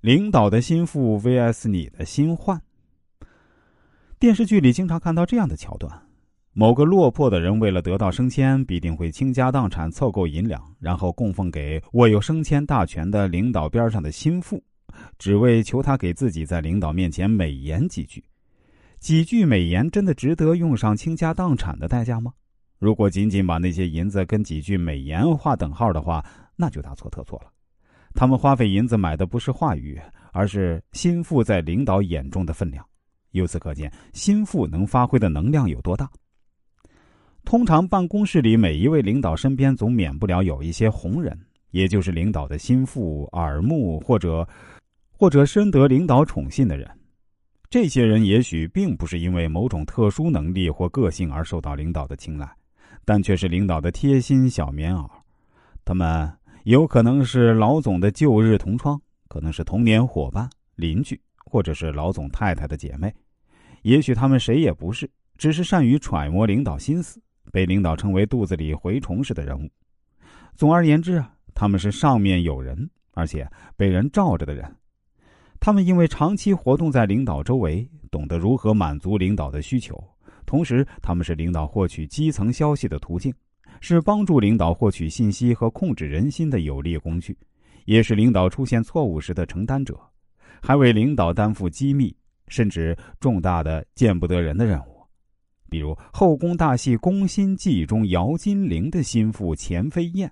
领导的心腹 VS 你的新患。电视剧里经常看到这样的桥段：某个落魄的人为了得到升迁，必定会倾家荡产凑够银两，然后供奉给握有升迁大权的领导边上的心腹，只为求他给自己在领导面前美言几句。几句美言真的值得用上倾家荡产的代价吗？如果仅仅把那些银子跟几句美言划等号的话，那就大错特错了。他们花费银子买的不是话语，而是心腹在领导眼中的分量。由此可见，心腹能发挥的能量有多大。通常办公室里每一位领导身边总免不了有一些红人，也就是领导的心腹、耳目或者或者深得领导宠信的人。这些人也许并不是因为某种特殊能力或个性而受到领导的青睐，但却是领导的贴心小棉袄。他们有可能是老总的旧日同窗，可能是童年伙伴、邻居，或者是老总太太的姐妹。也许他们谁也不是，只是善于揣摩领导心思，被领导称为肚子里蛔虫似的人物。总而言之啊，他们是上面有人，而且被人罩着的人。他们因为长期活动在领导周围，懂得如何满足领导的需求，同时他们是领导获取基层消息的途径，是帮助领导获取信息和控制人心的有力工具，也是领导出现错误时的承担者，还为领导担负机密甚至重大的见不得人的任务。比如后宫大戏《宫心计》中姚金玲的心腹钱飞燕，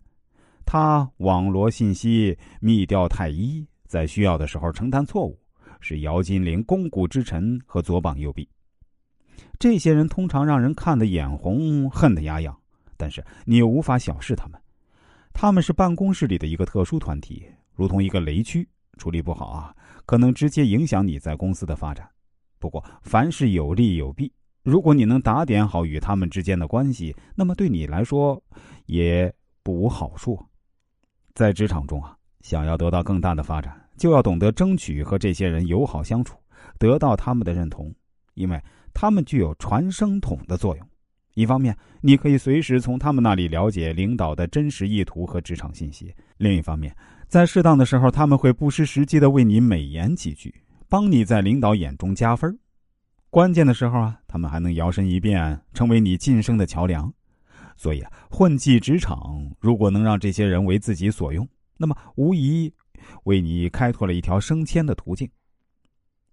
他网罗信息，密调太医。在需要的时候承担错误，是姚金玲肱骨之臣和左膀右臂。这些人通常让人看得眼红，恨得牙痒，但是你又无法小视他们。他们是办公室里的一个特殊团体，如同一个雷区，处理不好啊，可能直接影响你在公司的发展。不过凡事有利有弊，如果你能打点好与他们之间的关系，那么对你来说也不无好处。在职场中啊。想要得到更大的发展，就要懂得争取和这些人友好相处，得到他们的认同，因为他们具有传声筒的作用。一方面，你可以随时从他们那里了解领导的真实意图和职场信息；另一方面，在适当的时候，他们会不失时机的为你美言几句，帮你在领导眼中加分。关键的时候啊，他们还能摇身一变，成为你晋升的桥梁。所以啊，混迹职场，如果能让这些人为自己所用。那么，无疑为你开拓了一条升迁的途径。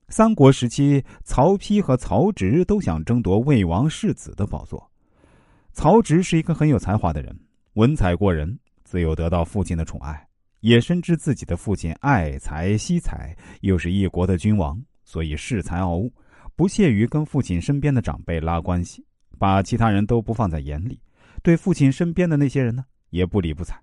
三国时期，曹丕和曹植都想争夺魏王世子的宝座。曹植是一个很有才华的人，文采过人，自幼得到父亲的宠爱，也深知自己的父亲爱才惜才，又是一国的君王，所以恃才傲物，不屑于跟父亲身边的长辈拉关系，把其他人都不放在眼里，对父亲身边的那些人呢，也不理不睬。